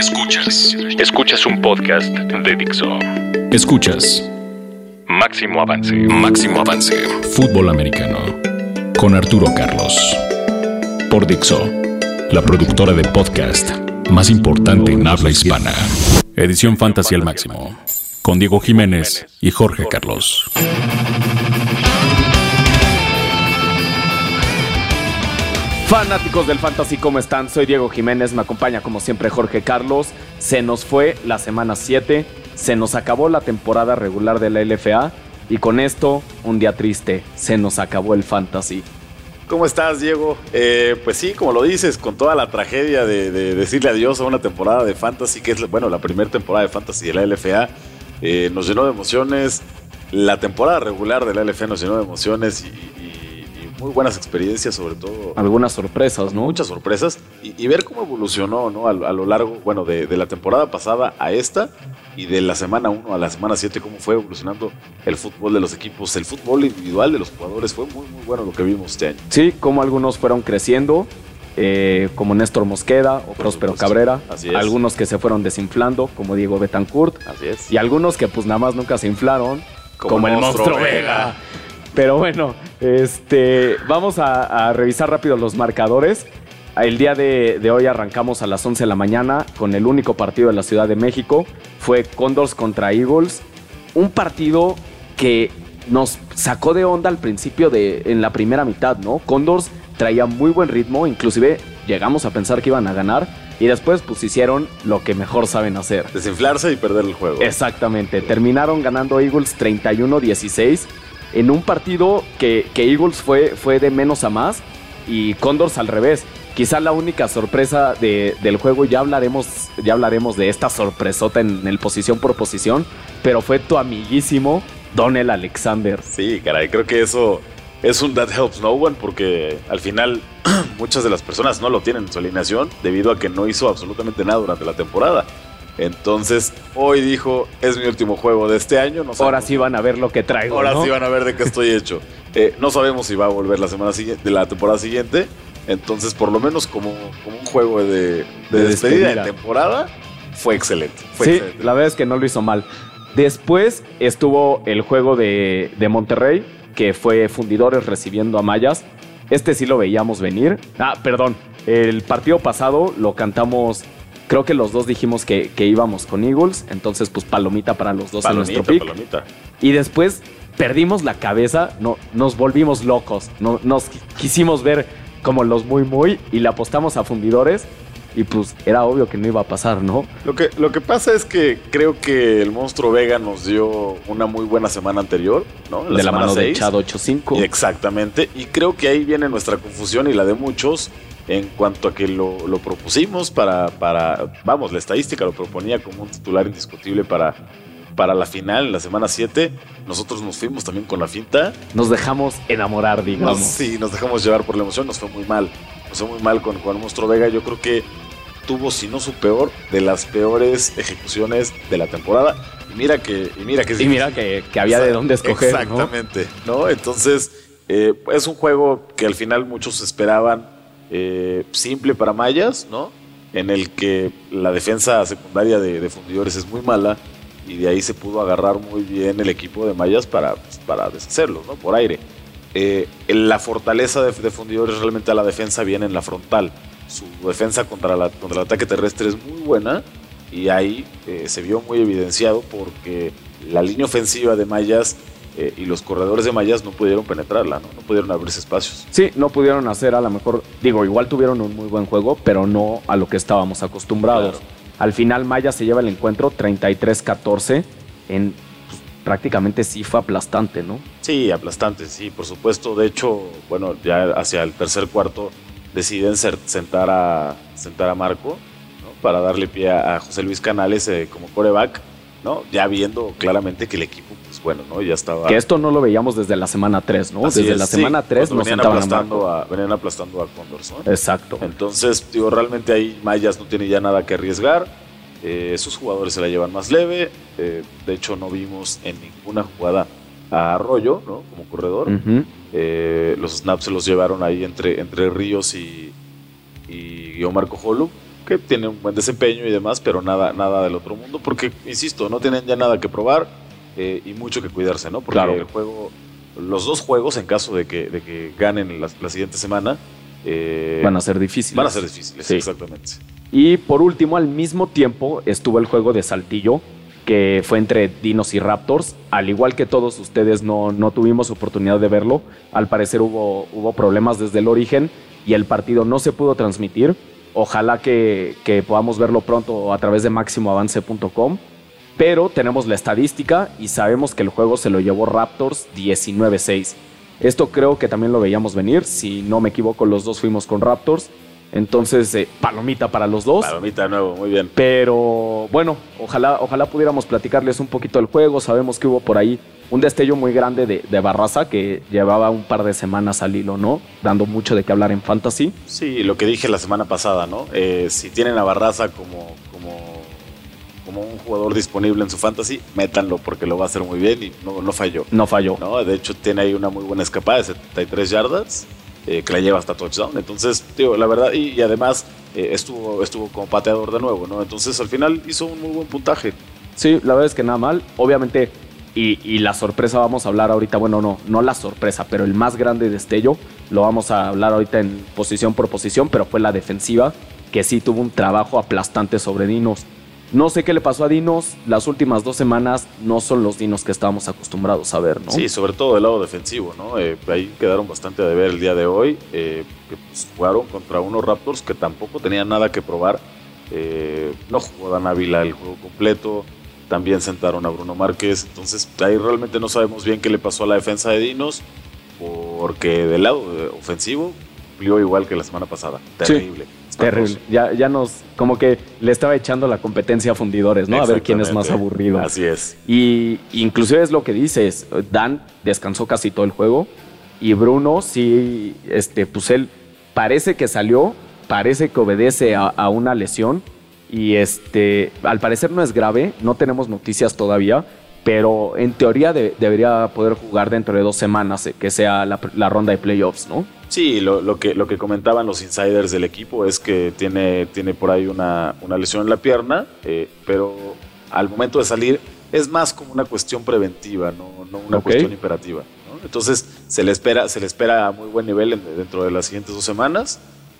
Escuchas. Escuchas un podcast de Dixo. Escuchas. Máximo avance. Máximo avance. Fútbol americano. Con Arturo Carlos. Por Dixo. La productora de podcast más importante en habla hispana. Edición Fantasy al máximo. Con Diego Jiménez y Jorge Carlos. Fanáticos del Fantasy, ¿cómo están? Soy Diego Jiménez, me acompaña como siempre Jorge Carlos. Se nos fue la semana 7, se nos acabó la temporada regular de la LFA y con esto, un día triste, se nos acabó el Fantasy. ¿Cómo estás, Diego? Eh, pues sí, como lo dices, con toda la tragedia de, decirle adiós a una temporada de Fantasy, que es, bueno, la primera temporada de Fantasy de la LFA, eh, nos llenó de emociones. La temporada regular de la LFA nos llenó de emociones y, muy buenas experiencias, sobre todo. Algunas sorpresas, ¿no? Muchas sorpresas. Y, ver cómo evolucionó, ¿no? A, lo largo, bueno, de, la temporada pasada a esta y de la semana 1 a la semana 7, cómo fue evolucionando el fútbol de los equipos, el fútbol individual de los jugadores. Fue muy, muy bueno lo que vimos este año. Sí, como algunos fueron creciendo. Eh, como Néstor Mosqueda o Próspero Cabrera, algunos que se fueron desinflando, como Diego Betancourt, Así es. y algunos que pues nada más nunca se inflaron, como, el Monstruo, Vega. Pero bueno, este, vamos a, revisar rápido los marcadores. El día de, hoy arrancamos a las 11 de la mañana con el único partido de la Ciudad de México. Fue Condors contra Eagles. Un partido que nos sacó de onda al principio de en la primera mitad, ¿no? Condors traía muy buen ritmo, inclusive llegamos a pensar que iban a ganar y después pues hicieron lo que mejor saben hacer. Desinflarse y perder el juego. Exactamente, terminaron ganando Eagles 31-16 en un partido que, Eagles fue, fue de menos a más y Condors al revés. Quizá la única sorpresa del juego, ya hablaremos, ya hablaremos de esta sorpresota en el posición por posición, pero fue tu amiguísimo Donel Alexander. Sí, caray, creo que eso es un that helps no one porque al final muchas de las personas no lo tienen en su alineación debido a que no hizo absolutamente nada durante la temporada. Entonces, hoy dijo, es mi último juego de este año. No Ahora sí van a ver lo que traigo. Ahora sí van a ver de qué estoy hecho. Eh, no sabemos si va a volver la semana siguiente, de la temporada siguiente. Entonces, por lo menos como, como un juego de, despedida, de temporada, fue excelente. sí, la verdad es que no lo hizo mal. Después estuvo el juego de, de Monterrey, que fue Fundidores recibiendo a Mayas. Este sí lo veíamos venir. Ah, perdón. El partido pasado lo cantamos Creo que los dos dijimos que, íbamos con Eagles, entonces pues palomita para los dos en nuestro pick. Palomita. Y después perdimos la cabeza, no, nos volvimos locos, no, nos quisimos ver como los muy muy y le apostamos a fundidores y pues era obvio que no iba a pasar, ¿no? Lo que, lo que pasa es que creo que el monstruo Vega nos dio una muy buena semana anterior, ¿no? de la mano de Chad 8-5. Exactamente, y creo que ahí viene nuestra confusión y la de muchos en cuanto a que lo, propusimos para, para, vamos, la estadística lo proponía como un titular indiscutible para, para la final, la semana 7. Nosotros nos fuimos también con la finta. Nos dejamos enamorar, digamos. sí, nos dejamos llevar por la emoción, nos fue muy mal. Nos fue muy mal con Juan Monstruo Vega. Yo creo que tuvo, si no su peor, de las peores ejecuciones de la temporada. Y mira que, y mira que, y mira que, había de dónde escoger. Exactamente, ¿no? Entonces, eh, es un juego que al final muchos esperaban eh, simple para Mayas, ¿no? En el que la defensa secundaria de, fundidores es muy mala y de ahí se pudo agarrar muy bien el equipo de Mayas para, pues, para deshacerlo, ¿no? Por aire. Eh, la fortaleza de, fundidores realmente a la defensa viene en la frontal. Su defensa contra, la, contra el ataque terrestre es muy buena y ahí eh, se vio muy evidenciado porque la línea ofensiva de Mayas eh, y los corredores de mallas no pudieron penetrarla, ¿no? no pudieron abrirse espacios. Sí, no pudieron hacer a lo mejor, digo, igual tuvieron un muy buen juego, pero no a lo que estábamos acostumbrados. Al final Maya se lleva el encuentro 33-14 en pues, prácticamente sí fue aplastante, ¿no? Sí, aplastante, sí, por supuesto. De hecho, bueno, ya hacia el tercer cuarto deciden sentar a, sentar a Marco para darle pie a José Luis Canales eh, como coreback ¿no? Ya viendo claramente que el equipo, pues bueno, ¿no? Ya estaba. Que esto no lo veíamos desde la semana 3, ¿no? desde la semana 3 nos venían aplastando a, venían aplastando a Condors, ¿no? Exacto. Entonces, digo, realmente ahí Mayas no tiene ya nada que arriesgar. Eh, sus jugadores se la llevan más leve. Eh, de hecho, no vimos en ninguna jugada a Arroyo, ¿no? Como corredor. Eh, los snaps se los llevaron ahí entre, entre Ríos y, y Omar que tiene un buen desempeño y demás, pero nada, nada del otro mundo, porque, insisto, no tienen ya nada que probar eh, y mucho que cuidarse, ¿no? Porque el juego, los dos juegos, en caso de que, de que ganen la, siguiente semana, eh, van a ser difíciles. Van a ser difíciles, exactamente. Y por último, al mismo tiempo, estuvo el juego de Saltillo, que fue entre Dinos y Raptors. Al igual que todos ustedes no, no tuvimos oportunidad de verlo, al parecer hubo, hubo problemas desde el origen y el partido no se pudo transmitir. Ojalá que, que podamos verlo pronto a través de máximoavance.com. Pero tenemos la estadística y sabemos que el juego se lo llevó Raptors 19-6. Esto creo que también lo veíamos venir. Si no me equivoco, los dos fuimos con Raptors. Entonces, eh, palomita para los dos. Palomita de nuevo, muy bien. Pero bueno, ojalá, ojalá pudiéramos platicarles un poquito del juego. Sabemos que hubo por ahí un destello muy grande de, Barraza que llevaba un par de semanas al hilo, ¿no? Dando mucho de qué hablar en Fantasy. Sí, lo que dije la semana pasada, ¿no? Eh, si tienen a Barraza como, como, como un jugador disponible en su Fantasy, métanlo porque lo va a hacer muy bien y no, no falló. No falló. ¿no? De hecho, tiene ahí una muy buena escapada de 73 yardas eh, que la lleva hasta touchdown. Entonces, digo, la verdad, y, además eh, estuvo, estuvo como pateador de nuevo, ¿no? Entonces, al final hizo un muy buen puntaje. Sí, la verdad es que nada mal. Obviamente, y, la sorpresa vamos a hablar ahorita, bueno, no, no la sorpresa, pero el más grande destello lo vamos a hablar ahorita en posición por posición, pero fue la defensiva, que sí tuvo un trabajo aplastante sobre Dinos. No sé qué le pasó a Dinos. Las últimas dos semanas no son los Dinos que estábamos acostumbrados a ver, ¿no? Sí, sobre todo del lado defensivo, ¿no? Eh, ahí quedaron bastante de ver el día de hoy. Eh, que pues, jugaron contra unos Raptors que tampoco tenían nada que probar. Eh, no jugó Dan Ávila el juego completo. También sentaron a Bruno Márquez. Entonces, ahí realmente no sabemos bien qué le pasó a la defensa de Dinos. Porque del lado ofensivo cumplió igual que la semana pasada. Terrible. Terrible. Ya, ya nos, como que le estaba echando la competencia a fundidores, ¿no? A ver quién es más aburrido. Así es. Y inclusive es lo que dices, Dan descansó casi todo el juego y Bruno sí, este, pues él parece que salió, parece que obedece a, una lesión y este, al parecer no es grave, no tenemos noticias todavía, pero en teoría debería poder jugar dentro de dos semanas, eh, que sea la, la ronda de playoffs, ¿no? Sí, lo, que, lo que comentaban los insiders del equipo es que tiene, tiene por ahí una, lesión en la pierna, eh, pero al momento de salir es más como una cuestión preventiva, no, una cuestión imperativa. Entonces se le espera, se le espera a muy buen nivel dentro de las siguientes dos semanas.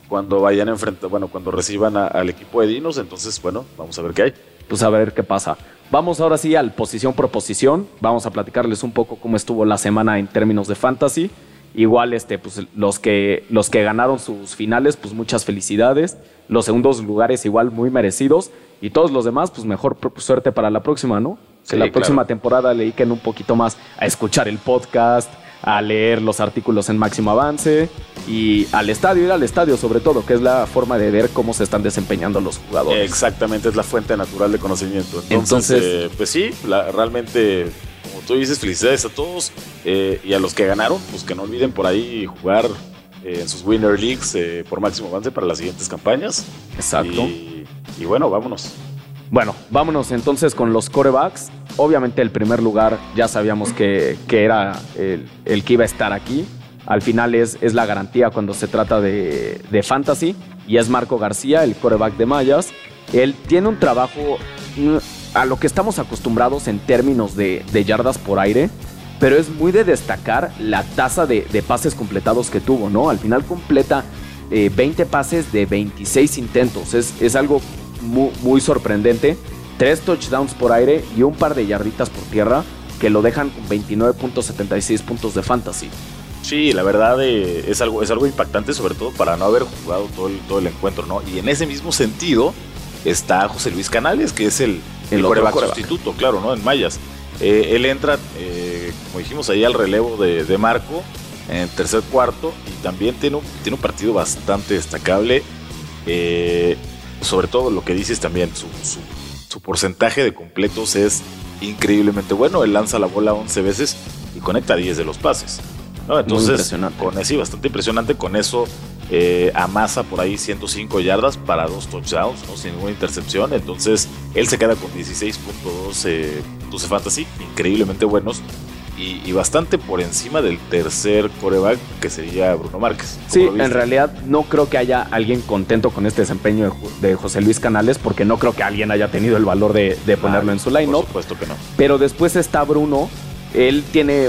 Cuando vayan a enfrentar, bueno, cuando reciban al equipo de Dinos, entonces, bueno, vamos a ver qué hay. Pues a ver qué pasa. Vamos ahora sí al posición por posición. Vamos a platicarles un poco cómo estuvo la semana en términos de fantasy. Igual, este, pues, los que, los que ganaron sus finales, pues muchas felicidades. Los segundos lugares igual muy merecidos. Y todos los demás, pues mejor suerte para la próxima, ¿no? que la próxima temporada le dediquen un poquito más a escuchar el podcast, a leer los artículos en máximo avance y al estadio, ir al estadio sobre todo, que es la forma de ver cómo se están desempeñando los jugadores. Exactamente, es la fuente natural de conocimiento. Entonces, eh, pues sí, realmente tú dices, felicidades a todos eh, y a los que ganaron, pues que no olviden por ahí jugar eh, en sus Winner Leagues eh, por máximo avance para las siguientes campañas. Exacto. Y, bueno, vámonos. Bueno, vámonos entonces con los corebacks. Obviamente el primer lugar ya sabíamos que, era el, que iba a estar aquí. Al final es, es la garantía cuando se trata de, de fantasy. Y es Marco García, el coreback de Mayas. Él tiene un trabajo mm, a lo que estamos acostumbrados en términos de, yardas por aire, pero es muy de destacar la tasa de, pases completados que tuvo, ¿no? Al final completa 20 eh, pases de 26 intentos, es, algo muy, sorprendente. Tres touchdowns por aire y un par de yarditas por tierra que lo dejan con 29.76 puntos de fantasy. Sí, la verdad eh, es, algo, es algo impactante, sobre todo para no haber jugado todo el, todo el encuentro, ¿no? Y en ese mismo sentido está José Luis Canales, que es el, el, coreback, sustituto, claro, ¿no? En Mayas. Eh, él entra, eh, como dijimos ahí, al relevo de, Marco en tercer cuarto y también tiene un, tiene un partido bastante destacable. Eh, sobre todo lo que dices también, su, su, porcentaje de completos es increíblemente bueno. Él lanza la bola 11 veces y conecta 10 de los pases. ¿no? Entonces, con sí, bastante impresionante. Con eso eh, amasa por ahí 105 yardas para dos touchdowns, ¿no? sin ninguna intercepción. Entonces, él se queda con 16.12 fantasy, increíblemente buenos. Y, bastante por encima del tercer coreback que sería Bruno Márquez. Sí, en realidad no creo que haya alguien contento con este desempeño de, José Luis Canales porque no creo que alguien haya tenido el valor de, ponerlo en su line Por supuesto que no. Pero después está Bruno. Él tiene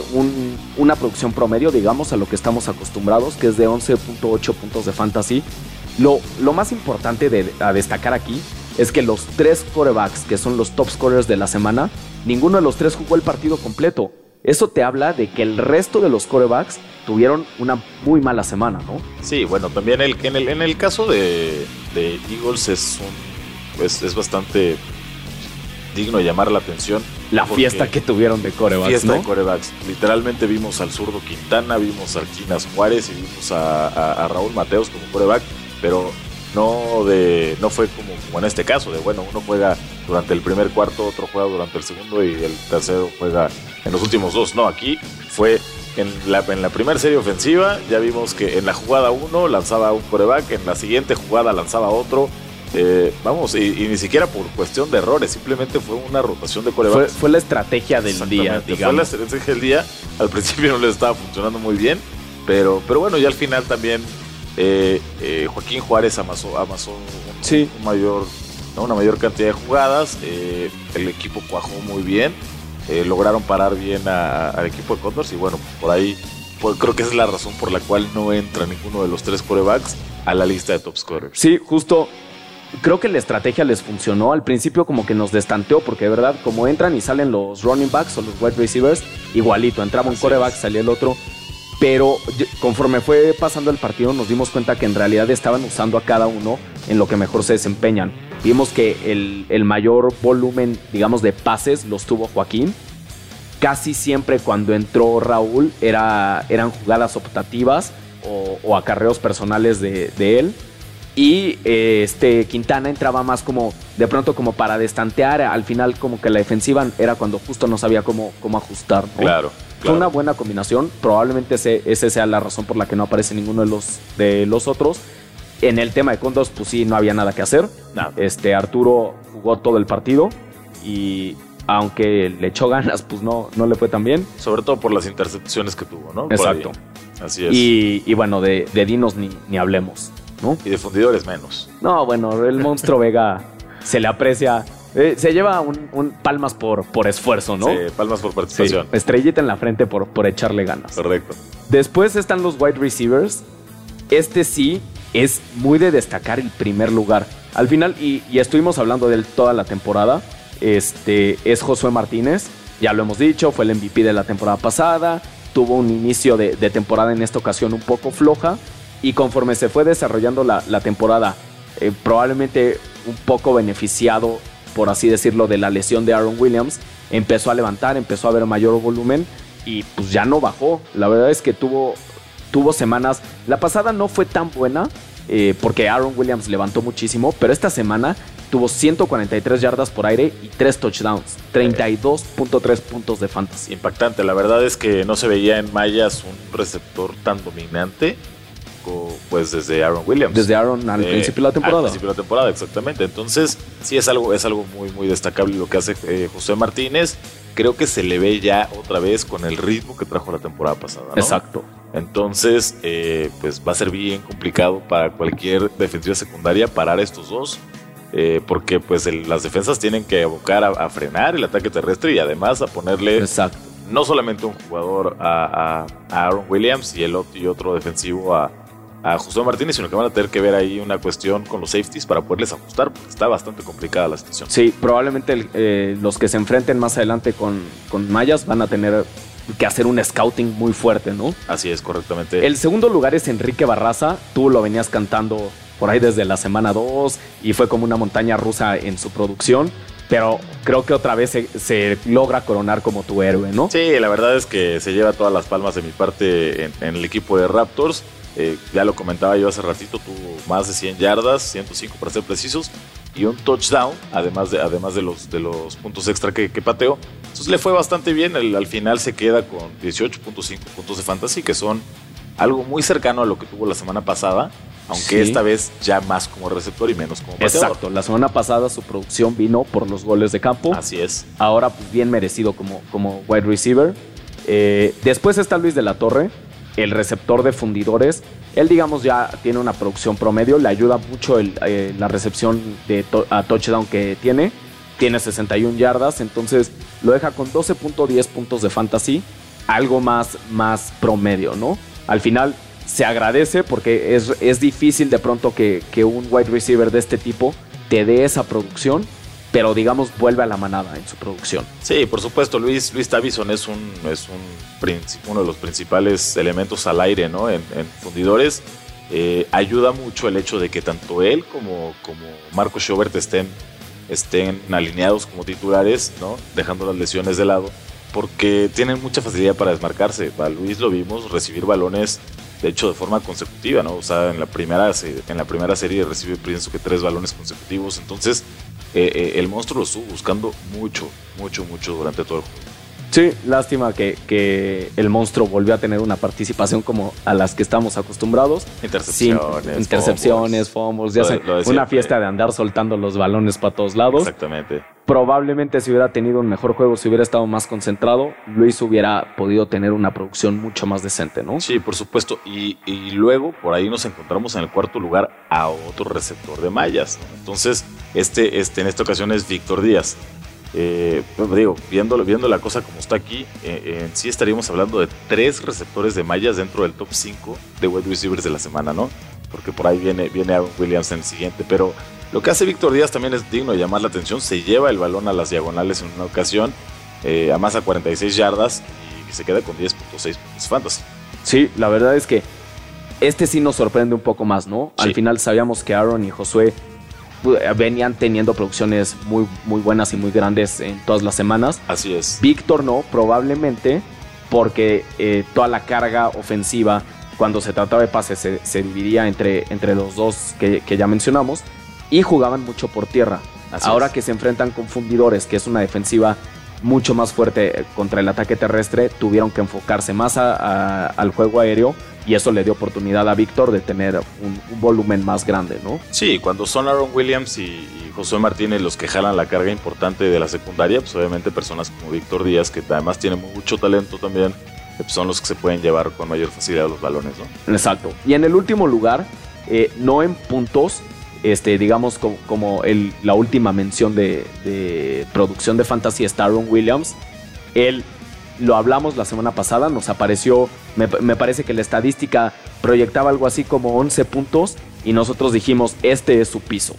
una producción promedio, digamos, a lo que estamos acostumbrados, que es de 11.8 puntos de fantasy. Lo, lo más importante de, a destacar aquí es que los tres corebacks, que son los top scorers de la semana, ninguno de los tres jugó el partido completo. Eso te habla de que el resto de los corebacks tuvieron una muy mala semana, ¿no? Sí, bueno, también el, en, el, en el caso de, Eagles es, un, es, bastante digno de llamar la atención. La fiesta que tuvieron de corebacks. Fiesta de corebacks. Literalmente vimos al zurdo Quintana, vimos al Quinas Juárez y vimos a, a Raúl Mateos como coreback, pero no de no fue como, como, en este caso de bueno uno juega durante el primer cuarto otro juega durante el segundo y el tercero juega en los últimos dos no aquí fue en la, en la primera serie ofensiva ya vimos que en la jugada uno lanzaba un coreback en la siguiente jugada lanzaba otro eh, vamos, y, ni siquiera por cuestión de errores, simplemente fue una rotación de coreback. Fue, la estrategia del día, digamos. Fue la estrategia del día. Al principio no le estaba funcionando muy bien, pero, pero bueno, ya al final también eh, eh, Joaquín Juárez amasó, amasó un, mayor, una mayor cantidad de jugadas. Eh, el equipo cuajó muy bien. lograron parar bien al equipo de Condors y bueno, por ahí creo que esa es la razón por la cual no entra ninguno de los tres corebacks a la lista de top scorers. Sí, justo creo que la estrategia les funcionó. Al principio como que nos destanteó porque de verdad como entran y salen los running backs o los wide receivers, igualito, entraba un coreback, salía el otro. Pero conforme fue pasando el partido nos dimos cuenta que en realidad estaban usando a cada uno en lo que mejor se desempeñan. Vimos que el, mayor volumen, digamos, de pases los tuvo Joaquín. Casi siempre cuando entró Raúl era, eran jugadas optativas o, acarreos personales de, él. Y eh, este Quintana entraba más como de pronto como para destantear. Al final como que la defensiva era cuando justo no sabía cómo, cómo ajustar. Claro. Fue una buena combinación. Probablemente ese, ese, sea la razón por la que no aparece ninguno de los, de los otros. En el tema de Condos, pues sí, no había nada que hacer. Este, Arturo jugó todo el partido y aunque le echó ganas, pues no, no le fue tan bien. Sobre todo por las intercepciones que tuvo, ¿no? Exacto. Así es. Y, bueno, de, de, Dinos ni, ni hablemos, ¿no? Y de fundidores menos. No, bueno, el monstruo Vega se le aprecia eh, se lleva un, palmas por, por esfuerzo, ¿no? Sí, palmas por participación. estrellita en la frente por, por echarle ganas. Correcto. Después están los wide receivers. Este sí es muy de destacar el primer lugar. Al final, y, estuvimos hablando de él toda la temporada, este es Josué Martínez. Ya lo hemos dicho, fue el MVP de la temporada pasada. Tuvo un inicio de, temporada en esta ocasión un poco floja. Y conforme se fue desarrollando la, temporada, eh, probablemente un poco beneficiado por así decirlo, de la lesión de Aaron Williams, empezó a levantar, empezó a ver mayor volumen y pues ya no bajó. La verdad es que tuvo, tuvo semanas, la pasada no fue tan buena eh, porque Aaron Williams levantó muchísimo, pero esta semana tuvo 143 yardas por aire y 3 touchdowns, 32.3 puntos de fantasy. Impactante, la verdad es que no se veía en Mayas un receptor tan dominante pues desde Aaron Williams. Desde Aaron al eh, principio de la temporada. Al principio de la temporada, exactamente. Entonces, sí es algo, es algo muy, muy destacable lo que hace eh, José Martínez. Creo que se le ve ya otra vez con el ritmo que trajo la temporada pasada. Exacto. Entonces, eh, pues va a ser bien complicado para cualquier defensiva secundaria parar estos dos. porque pues las defensas tienen que abocar a, frenar el ataque terrestre y además a ponerle Exacto. no solamente un jugador a, a Aaron Williams y el y otro defensivo a, a José Martínez, sino que van a tener que ver ahí una cuestión con los safeties para poderles ajustar, porque está bastante complicada la situación. Sí, probablemente eh, los que se enfrenten más adelante con, con Mayas van a tener que hacer un scouting muy fuerte, ¿no? Así es, correctamente. El segundo lugar es Enrique Barraza, tú lo venías cantando por ahí desde la semana 2 y fue como una montaña rusa en su producción. Pero creo que otra vez se, logra coronar como tu héroe, ¿no? Sí, la verdad es que se lleva todas las palmas de mi parte en el equipo de Raptors. Eh, ya lo comentaba yo hace ratito, tuvo más de 100 yardas, 105 para ser precisos, y un touchdown, además de, además de, los, de los puntos extra que, pateó. Entonces le fue bastante bien, al final se queda con 18.5 puntos de fantasy, que son algo muy cercano a lo que tuvo la semana pasada, aunque esta vez ya más como receptor y menos como pateador. Exacto, la semana pasada su producción vino por los goles de campo. Así es. Ahora pues bien merecido como, como wide receiver. Eh, después está Luis de la Torre, el receptor de fundidores. Él, digamos, ya tiene una producción promedio, le ayuda mucho eh, la recepción de a touchdown que tiene. Tiene 61 yardas, entonces lo deja con 12.10 puntos de fantasy, algo más, más promedio, ¿no? Al final se agradece porque es, es difícil de pronto que, que un wide receiver de este tipo te dé esa producción pero digamos vuelve a la manada en su producción. Sí, por supuesto, Luis, Luis Tavison es un, es un uno de los principales elementos al aire ¿no? en, fundidores. Eh, ayuda mucho el hecho de que tanto él como, como Marco Schobert estén, estén alineados como titulares, ¿no? dejando las lesiones de lado, porque tienen mucha facilidad para desmarcarse. A Luis lo vimos recibir balones de hecho de forma consecutiva, ¿no? O sea, en la primera, en la primera serie recibe pienso que tres balones consecutivos, entonces eh, eh, el monstruo lo estuvo buscando mucho, mucho, mucho durante todo el juego. Sí, lástima que, el monstruo volvió a tener una participación como a las que estamos acostumbrados. Intercepciones. intercepciones, fumbles, ya una fiesta de andar soltando los balones para todos lados. Exactamente. Probablemente si hubiera tenido un mejor juego, si hubiera estado más concentrado, Luis hubiera podido tener una producción mucho más decente, ¿no? Sí, por supuesto. Y, luego por ahí nos encontramos en el cuarto lugar a otro receptor de mallas. Entonces, este, este en esta ocasión es Víctor Díaz. Eh, digo, viendo, viendo la cosa como está aquí, eh, en sí estaríamos hablando de tres receptores de mallas dentro del top 5 de wide receivers de la semana, ¿no? Porque por ahí viene, viene Williams en el siguiente, pero lo que hace Víctor Díaz también es digno de llamar la atención, se lleva el balón a las diagonales en una ocasión, eh, a más a 46 yardas y se queda con 10.6 puntos fantasy. Sí, la verdad es que este sí nos sorprende un poco más, ¿no? Al final sabíamos que Aaron y Josué venían teniendo producciones muy, muy buenas y muy grandes en todas las semanas. Así es. Víctor no, probablemente porque eh, toda la carga ofensiva cuando se trataba de pases se, dividía entre, entre los dos que, ya mencionamos y jugaban mucho por tierra. Ahora que se enfrentan con fundidores, que es una defensiva mucho más fuerte contra el ataque terrestre, tuvieron que enfocarse más al juego aéreo y eso le dio oportunidad a Víctor de tener un, volumen más grande, ¿no? Sí, cuando son Aaron Williams y, José Martínez los que jalan la carga importante de la secundaria, pues obviamente personas como Víctor Díaz, que además tiene mucho talento también, pues son los que se pueden llevar con mayor facilidad los balones, ¿no? Exacto. Y en el último lugar, eh, no en puntos, este, digamos como, el, la última mención de, producción de fantasy está Aaron Williams. Él lo hablamos la semana pasada, nos apareció, me, parece que la estadística proyectaba algo así como 11 puntos y nosotros dijimos, este es su piso.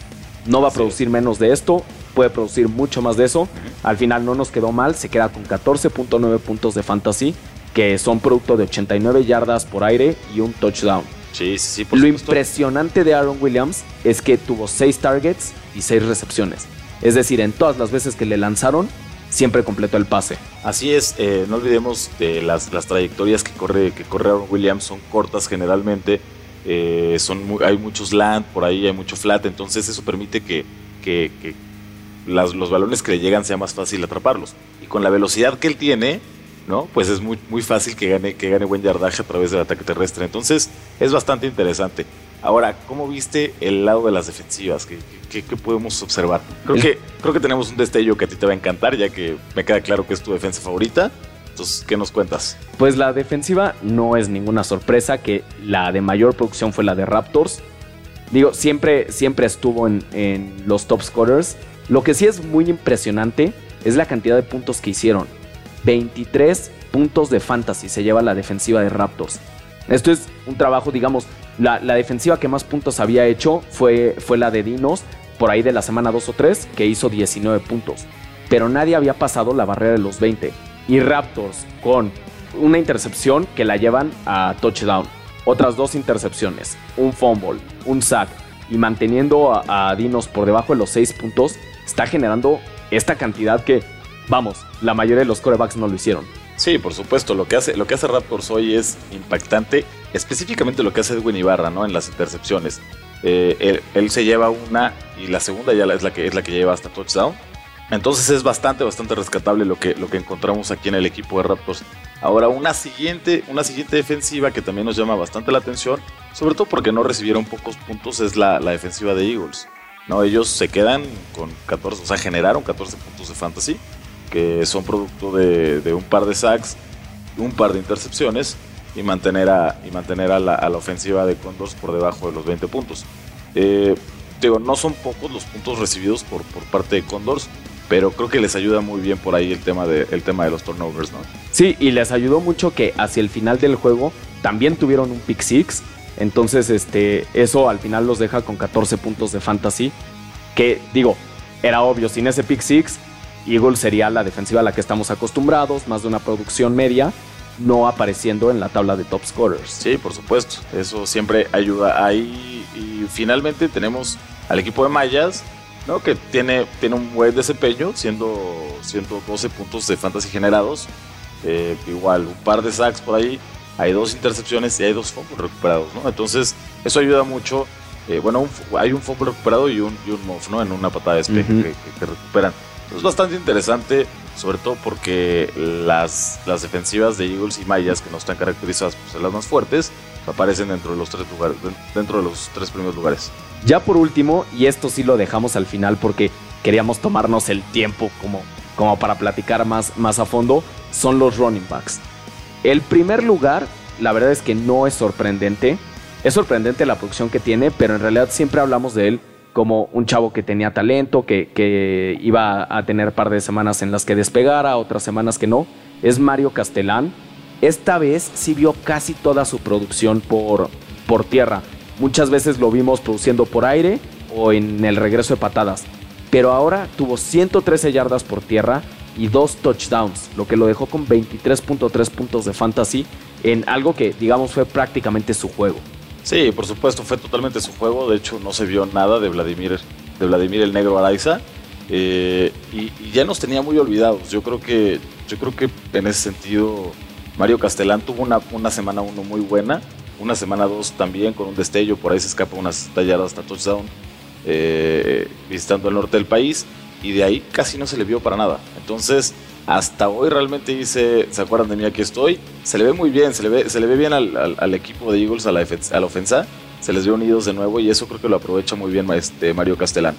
No va a producir menos de esto, puede producir mucho más de eso. Al final no nos quedó mal, se queda con 14.9 puntos de fantasy, que son producto de 89 yardas por aire y un touchdown. Sí, sí, Lo impresionante de Aaron Williams es que tuvo 6 targets y 6 recepciones. Es decir, en todas las veces que le lanzaron, siempre completó el pase. Así es, eh, no olvidemos de las, trayectorias que corre, que corre Williams, son cortas generalmente, eh, son hay muchos land por ahí, hay mucho flat, entonces eso permite que, los balones que le llegan sea más fácil atraparlos. Y con la velocidad que él tiene, ¿no? Pues es muy, muy fácil que gane, que gane buen yardaje a través del ataque terrestre. Entonces es bastante interesante. Ahora, ¿cómo viste el lado de las defensivas? ¿Qué, podemos observar? Creo que, creo que tenemos un destello que a ti te va a encantar, ya que me queda claro que es tu defensa favorita. Entonces, ¿qué nos cuentas? Pues la defensiva no es ninguna sorpresa, que la de mayor producción fue la de Raptors. Digo, siempre, siempre estuvo en, en los top scorers. Lo que sí es muy impresionante es la cantidad de puntos que hicieron. 23 puntos de fantasy se lleva la defensiva de Raptors. Esto es un trabajo, digamos, la, defensiva que más puntos había hecho fue, fue la de Dinos, por ahí de la semana 2 o 3, que hizo 19 puntos. Pero nadie había pasado la barrera de los 20. Y Raptors con una intercepción que la llevan a touchdown. Otras dos intercepciones, un fumble, un sack y manteniendo a, Dinos por debajo de los 6 puntos, está generando esta cantidad que, vamos, la mayoría de los corebacks no lo hicieron. Sí, por supuesto. Lo que hace, lo que hace Raptors hoy es impactante. Específicamente lo que hace Edwin Ibarra, ¿no? En las intercepciones. Eh, él, se lleva una y la segunda ya es la que es la que lleva hasta touchdown. Entonces es bastante, bastante rescatable lo que, lo que encontramos aquí en el equipo de Raptors. Ahora, una siguiente, una siguiente defensiva que también nos llama bastante la atención, sobre todo porque no recibieron pocos puntos, es la, la defensiva de Eagles. ¿no? Ellos se quedan con 14, o sea, generaron 14 puntos de fantasy que son producto de, un par de sacks un par de intercepciones y mantener a, y mantener a, la, ofensiva de Condors por debajo de los 20 puntos. Eh, digo, no son pocos los puntos recibidos por, por parte de Condors, pero creo que les ayuda muy bien por ahí el tema de, el tema de los turnovers, ¿no? Sí, y les ayudó mucho que hacia el final del juego también tuvieron un pick six. Entonces, este, eso al final los deja con 14 puntos de fantasy. Que digo, era obvio, sin ese pick six, Eagle sería la defensiva a la que estamos acostumbrados, más de una producción media, no apareciendo en la tabla de top scorers. Sí, por supuesto, eso siempre ayuda ahí. Y finalmente tenemos al equipo de Mayas, ¿no? que tiene, tiene un buen desempeño, siendo 112 puntos de fantasy generados. Eh, igual, un par de sacks por ahí, hay dos intercepciones y hay dos fumbles recuperados, ¿no? Entonces, eso ayuda mucho. Eh, bueno, hay un fumble recuperado y un, y un muff, ¿no? En una patada de espejo que, recuperan. Es bastante interesante, sobre todo porque las, las defensivas de Eagles y Mayas, que no están caracterizadas por ser las más fuertes, aparecen dentro de los tres lugares, dentro de los tres primeros lugares. Ya por último, y esto sí lo dejamos al final porque queríamos tomarnos el tiempo como, como para platicar más, más a fondo, son los running backs. El primer lugar, la verdad es que no es sorprendente. Es sorprendente la producción que tiene, pero en realidad siempre hablamos de él como un chavo que tenía talento, que, que iba a tener par de semanas en las que despegara, otras semanas que no. Es Mario Castellán. Esta vez sí vio casi toda su producción por, por tierra. Muchas veces lo vimos produciendo por aire o en el regreso de patadas. Pero ahora tuvo 113 yardas por tierra y dos touchdowns, lo que lo dejó con 23.3 puntos de fantasy en algo que digamos fue prácticamente su juego. Sí, por supuesto, fue totalmente su juego. De hecho, no se vio nada de Vladimir, de Vladimir el Negro Araiza. Eh, y, ya nos tenía muy olvidados. Yo creo que, yo creo que en ese sentido, Mario Castellán tuvo una, una semana uno muy buena. Una semana dos también con un destello. Por ahí se escapa unas talladas hasta touchdown eh, visitando el norte del país. Y de ahí casi no se le vio para nada. Entonces, hasta hoy realmente dice, ¿se acuerdan de mí? Aquí estoy. Se le ve muy bien, se le ve, se le ve bien al, equipo de Eagles, a la, a la, ofensa. Se les ve unidos de nuevo y eso creo que lo aprovecha muy bien este, Mario Castellán.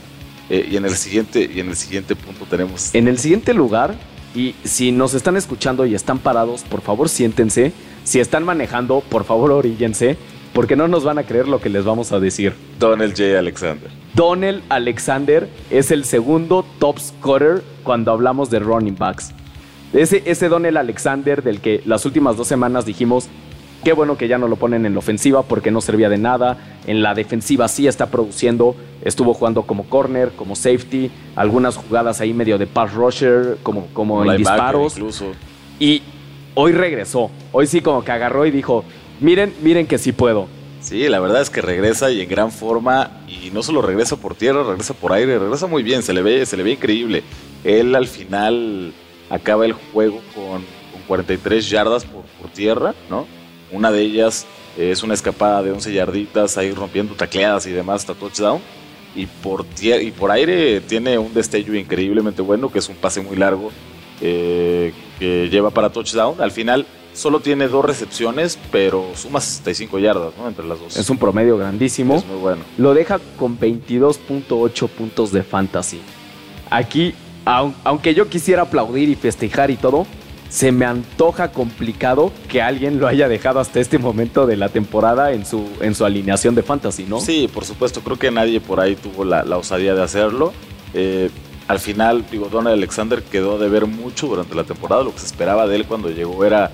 Eh, y, en el siguiente, y en el siguiente punto tenemos... En el siguiente lugar, y si nos están escuchando y están parados, por favor siéntense. Si están manejando, por favor oríllense, porque no nos van a creer lo que les vamos a decir. Donald J. Alexander. Donald Alexander es el segundo top scorer cuando hablamos de running backs. Ese, ese Donald Alexander del que las últimas dos semanas dijimos, qué bueno que ya no lo ponen en la ofensiva porque no servía de nada. En la defensiva sí está produciendo, estuvo jugando como corner, como safety, algunas jugadas ahí medio de pass rusher, como, como en disparos. Incluso. Y hoy regresó, hoy sí como que agarró y dijo, miren, miren que sí puedo. Sí, la verdad es que regresa y en gran forma y no solo regresa por tierra, regresa por aire, regresa muy bien, se le ve, se le ve increíble. Él al final acaba el juego con, 43 yardas por, tierra, ¿no? Una de ellas es una escapada de 11 yarditas ahí rompiendo tacleadas y demás hasta touchdown. Y por, y por aire tiene un destello increíblemente bueno, que es un pase muy largo eh, que lleva para touchdown. Al final Solo tiene dos recepciones, pero suma 65 yardas, ¿no? Entre las dos. Es un promedio grandísimo. Es muy bueno. Lo deja con 22.8 puntos de fantasy. Aquí, aunque yo quisiera aplaudir y festejar y todo, se me antoja complicado que alguien lo haya dejado hasta este momento de la temporada en su, en su alineación de fantasy, ¿no? Sí, por supuesto. Creo que nadie por ahí tuvo la, osadía de hacerlo. Eh, al final, digo, Donald Alexander quedó de ver mucho durante la temporada. Lo que se esperaba de él cuando llegó era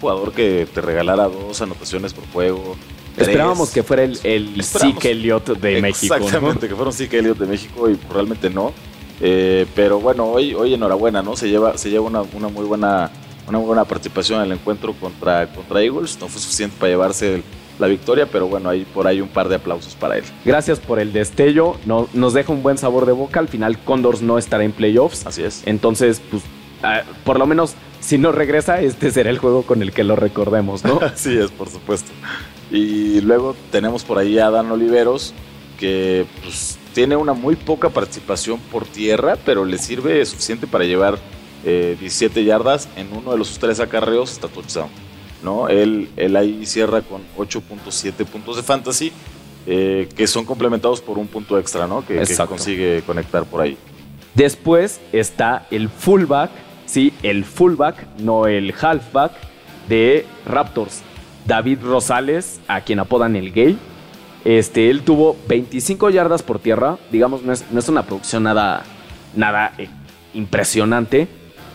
jugador que te regalara dos anotaciones por juego. Esperábamos que fuera el, el Zeke Elliott de México. Exactamente, que fuera un Zeke Elliott de México y realmente no. Eh, pero bueno, hoy, hoy enhorabuena, ¿no? Se lleva, se lleva una, muy buena, una buena participación en el encuentro contra, contra Eagles. No fue suficiente para llevarse la victoria, pero bueno, hay por ahí un par de aplausos para él. Gracias por el destello. No, nos deja un buen sabor de boca. Al final, Condors no estará en playoffs. Así es. Entonces, pues, ah, por lo menos si no regresa, este será el juego con el que lo recordemos, ¿no? Así es, por supuesto. Y luego tenemos por ahí a Dan Oliveros, que pues, tiene una muy poca participación por tierra, pero le sirve suficiente para llevar 17 eh, yardas en uno de los tres acarreos hasta touchdown. ¿no? Él, él ahí cierra con 8.7 puntos de fantasy, eh, que son complementados por un punto extra, ¿no? Que, que consigue conectar por ahí. Después está el fullback sí, el fullback, no el halfback, de Raptors. David Rosales, a quien apodan el gay. Este, él tuvo 25 yardas por tierra. Digamos, no es, una producción nada, nada eh, impresionante.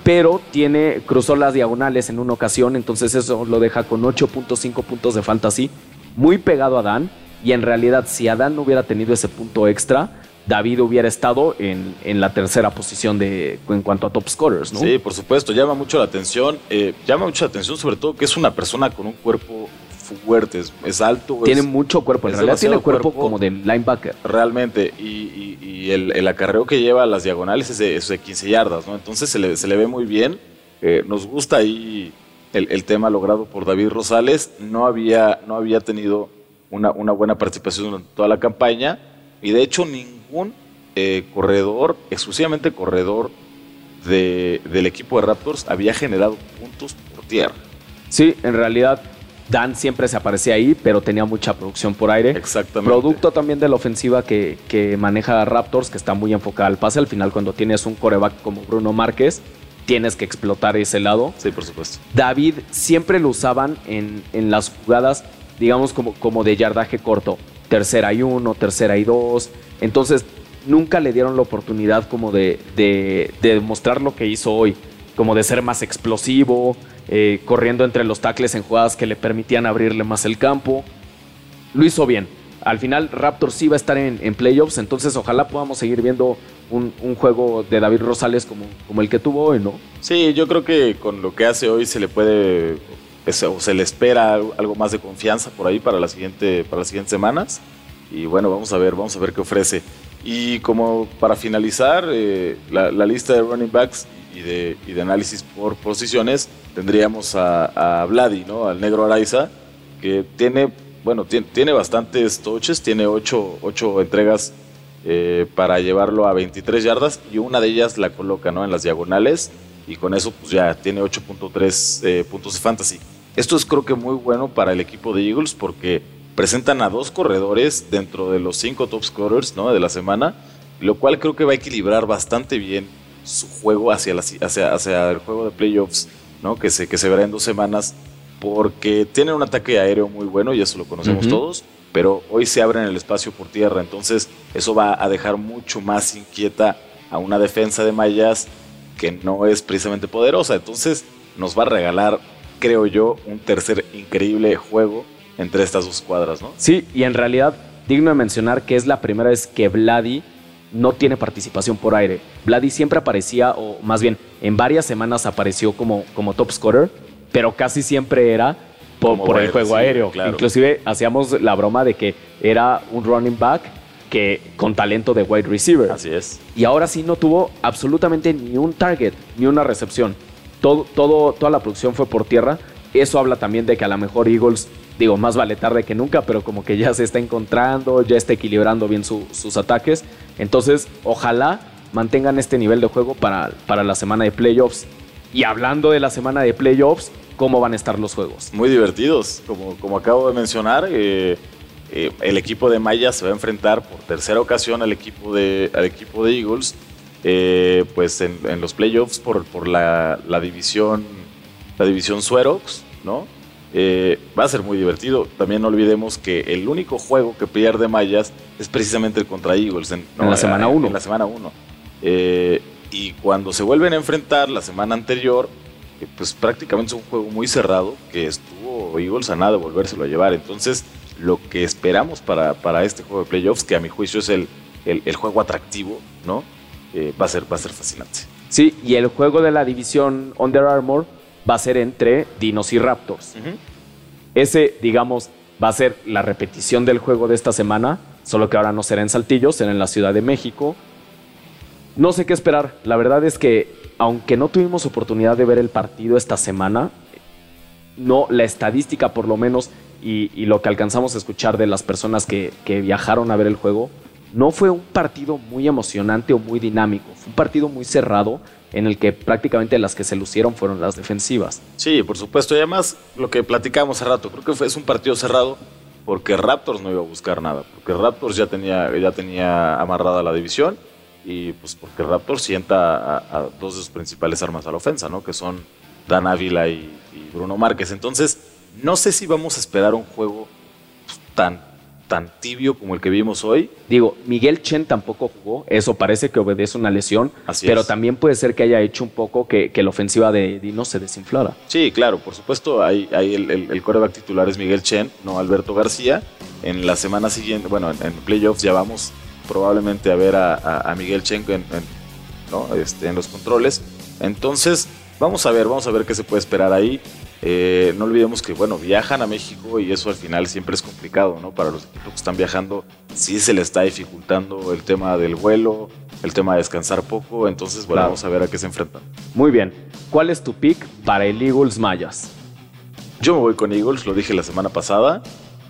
Pero tiene, cruzó las diagonales en una ocasión. Entonces eso lo deja con 8.5 puntos de fantasy. Muy pegado a Dan. Y en realidad, si Adán no hubiera tenido ese punto extra, David hubiera estado en, la tercera posición de, en cuanto a top scorers, ¿no? Sí, por supuesto, llama mucho la atención. Eh, llama mucho la atención, sobre todo, que es una persona con un cuerpo fuerte, es, alto. Tiene mucho cuerpo, en realidad tiene cuerpo, cuerpo, como de linebacker. Realmente, y, el, acarreo que lleva a las diagonales es de, 15 yardas, ¿no? Entonces se le, se le ve muy bien. Eh, nos gusta ahí el, tema logrado por David Rosales. No había, no había tenido una, una buena participación durante toda la campaña y de hecho ningún eh, corredor, exclusivamente corredor del equipo de Raptors, había generado puntos por tierra. Sí, en realidad Dan siempre se aparecía ahí, pero tenía mucha producción por aire. Exactamente. Producto también de la ofensiva que, que maneja Raptors, que está muy enfocada al pase. Al final, cuando tienes un coreback como Bruno Márquez, tienes que explotar ese lado. Sí, por supuesto. David siempre lo usaban en, en las jugadas, digamos, como, como de yardaje corto tercera y uno, tercera y dos. Entonces, nunca le dieron la oportunidad como de, de, demostrar lo que hizo hoy, como de ser más explosivo, eh, corriendo entre los tacles en jugadas que le permitían abrirle más el campo. Lo hizo bien. Al final, Raptors sí va a estar en, playoffs, entonces ojalá podamos seguir viendo un, juego de David Rosales como, como el que tuvo hoy, ¿no? Sí, yo creo que con lo que hace hoy se le puede o se le espera algo más de confianza por ahí para, la siguiente, para las siguientes semanas. Y bueno, vamos a ver, vamos a ver qué ofrece. Y como para finalizar, eh, la, lista de running backs y de, y de análisis por posiciones, tendríamos a, a Vladi, ¿no? al negro Araiza, que tiene, bueno, tiene, tiene bastantes touches, tiene 8, entregas eh, para llevarlo a 23 yardas y una de ellas la coloca ¿no? en las diagonales y con eso pues ya tiene 8.3 eh, puntos de fantasy. Esto es creo que muy bueno para el equipo de Eagles porque presentan a dos corredores dentro de los cinco top scorers ¿no? de la semana, lo cual creo que va a equilibrar bastante bien su juego hacia, la, hacia, hacia el juego de playoffs ¿no? que, se, que se verá en dos semanas porque tienen un ataque aéreo muy bueno y eso lo conocemos todos, pero hoy se abren el espacio por tierra, entonces eso va a dejar mucho más inquieta a una defensa de Mayas que no es precisamente poderosa, entonces nos va a regalar creo yo, un tercer increíble juego entre estas dos cuadras, ¿no? Sí, y en realidad, digno de mencionar que es la primera vez que Vladi no tiene participación por aire. Vladi siempre aparecía, o más bien, en varias semanas apareció como, como top scorer, pero casi siempre era por, el juego aéreo. Inclusive hacíamos la broma de que era un running back que con talento de wide receiver. Así es. Y ahora sí no tuvo absolutamente ni un target, ni una recepción todo, toda la producción fue por tierra. Eso habla también de que a lo mejor Eagles, digo, más vale tarde que nunca, pero como que ya se está encontrando, ya está equilibrando bien sus ataques. Entonces, ojalá mantengan este nivel de juego para, para la semana de playoffs. Y hablando de la semana de playoffs, ¿cómo van a estar los juegos? Muy divertidos, como, como acabo de mencionar. Eh, eh, el equipo de Maya se va a enfrentar por tercera ocasión al equipo de, al equipo de Eagles eh, pues en, los playoffs por, por la, división la división Suerox, ¿no? Eh, va a ser muy divertido. También no olvidemos que el único juego que pierde Mayas es precisamente el contra Eagles en, la semana 1. En la semana 1. Eh, y cuando se vuelven a enfrentar la semana anterior, pues prácticamente es un juego muy cerrado que estuvo Eagles a nada de volvérselo a llevar. Entonces, lo que esperamos para, para este juego de playoffs, que a mi juicio es el, el, el juego atractivo, ¿no? Eh, va, a ser, va a ser fascinante. Sí, y el juego de la división Under Armour va a ser entre Dinos y Raptors. Ese, digamos, va a ser la repetición del juego de esta semana, solo que ahora no será en Saltillo, será en la Ciudad de México. No sé qué esperar. La verdad es que, aunque no tuvimos oportunidad de ver el partido esta semana, no, la estadística por lo menos y, lo que alcanzamos a escuchar de las personas que, que viajaron a ver el juego, no fue un partido muy emocionante o muy dinámico, fue un partido muy cerrado en el que prácticamente las que se lucieron fueron las defensivas. Sí, por supuesto, y además lo que platicamos hace rato, creo que fue, es un partido cerrado porque Raptors no iba a buscar nada, porque Raptors ya tenía, ya tenía amarrada la división y pues porque Raptors sienta a, dos de sus principales armas a la ofensa, ¿no? Que son Dan Ávila y, y Bruno Márquez. Entonces, no sé si vamos a esperar un juego tan tan tibio como el que vimos hoy. Digo, Miguel Chen tampoco jugó, eso parece que obedece una lesión, pero también puede ser que haya hecho un poco que, la ofensiva de Dino se desinflara. Sí, claro, por supuesto, hay, el, el, coreback titular es Miguel Chen, no Alberto García. En la semana siguiente, bueno, en, playoffs ya vamos probablemente a ver a, Miguel Chen en, ¿no? este, en los controles. Entonces, vamos a ver, vamos a ver qué se puede esperar ahí. Eh, no olvidemos que, bueno, viajan a México y eso al final siempre es complicado, ¿no? Para los equipos que están viajando, sí se les está dificultando el tema del vuelo, el tema de descansar poco, entonces, bueno, vamos a ver a qué se enfrentan. Muy bien. ¿Cuál es tu pick para el Eagles Mayas? Yo me voy con Eagles, lo dije la semana pasada,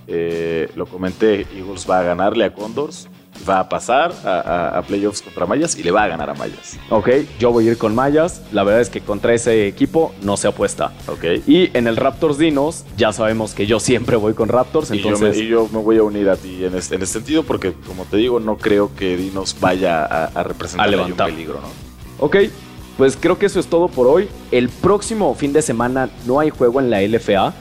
eh, lo comenté, Eagles va a ganarle a Condors va a pasar a, playoffs contra Mayas y le va a ganar a Mayas. Ok, yo voy a ir con Mayas. La verdad es que contra ese equipo no se apuesta. Ok. Y en el Raptors Dinos, ya sabemos que yo siempre voy con Raptors. Entonces... Y, yo me, voy a unir a ti en este, sentido porque, como te digo, no creo que Dinos vaya a, representar un peligro, ¿no? Ok, pues creo que eso es todo por hoy. El próximo fin de semana no hay juego en la LFA.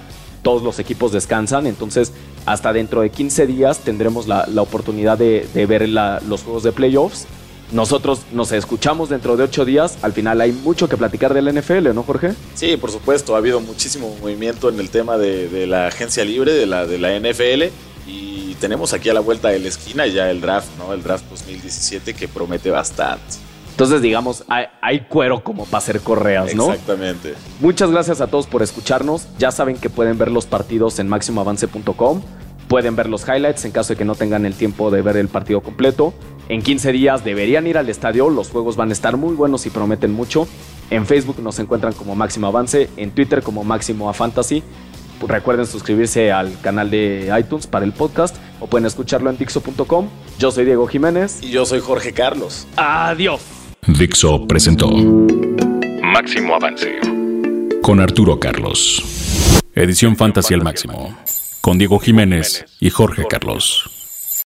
Todos los equipos descansan, entonces hasta dentro de 15 días tendremos la, oportunidad de, ver los juegos de playoffs. Nosotros nos escuchamos dentro de 8 días. Al final hay mucho que platicar del NFL, ¿no, Jorge? Sí, por supuesto. Ha habido muchísimo movimiento en el tema de, la agencia libre, de la, de la NFL. Y tenemos aquí a la vuelta de la esquina ya el draft, ¿no? El draft 2017 que promete bastante. Entonces, digamos, hay, cuero como para hacer correas, ¿no? Exactamente. Muchas gracias a todos por escucharnos. Ya saben que pueden ver los partidos en máximoavance.com. Pueden ver los highlights en caso de que no tengan el tiempo de ver el partido completo. En 15 días deberían ir al estadio. Los juegos van a estar muy buenos y prometen mucho. En Facebook nos encuentran como Máximo Avance. En Twitter como Máximo a Fantasy. Recuerden suscribirse al canal de iTunes para el podcast o pueden escucharlo en Dixo.com. Yo soy Diego Jiménez. Y yo soy Jorge Carlos. Adiós. Dixo presentó Máximo Avance con Arturo Carlos. Edición Fantasy al máximo con Diego Jiménez y Jorge Carlos.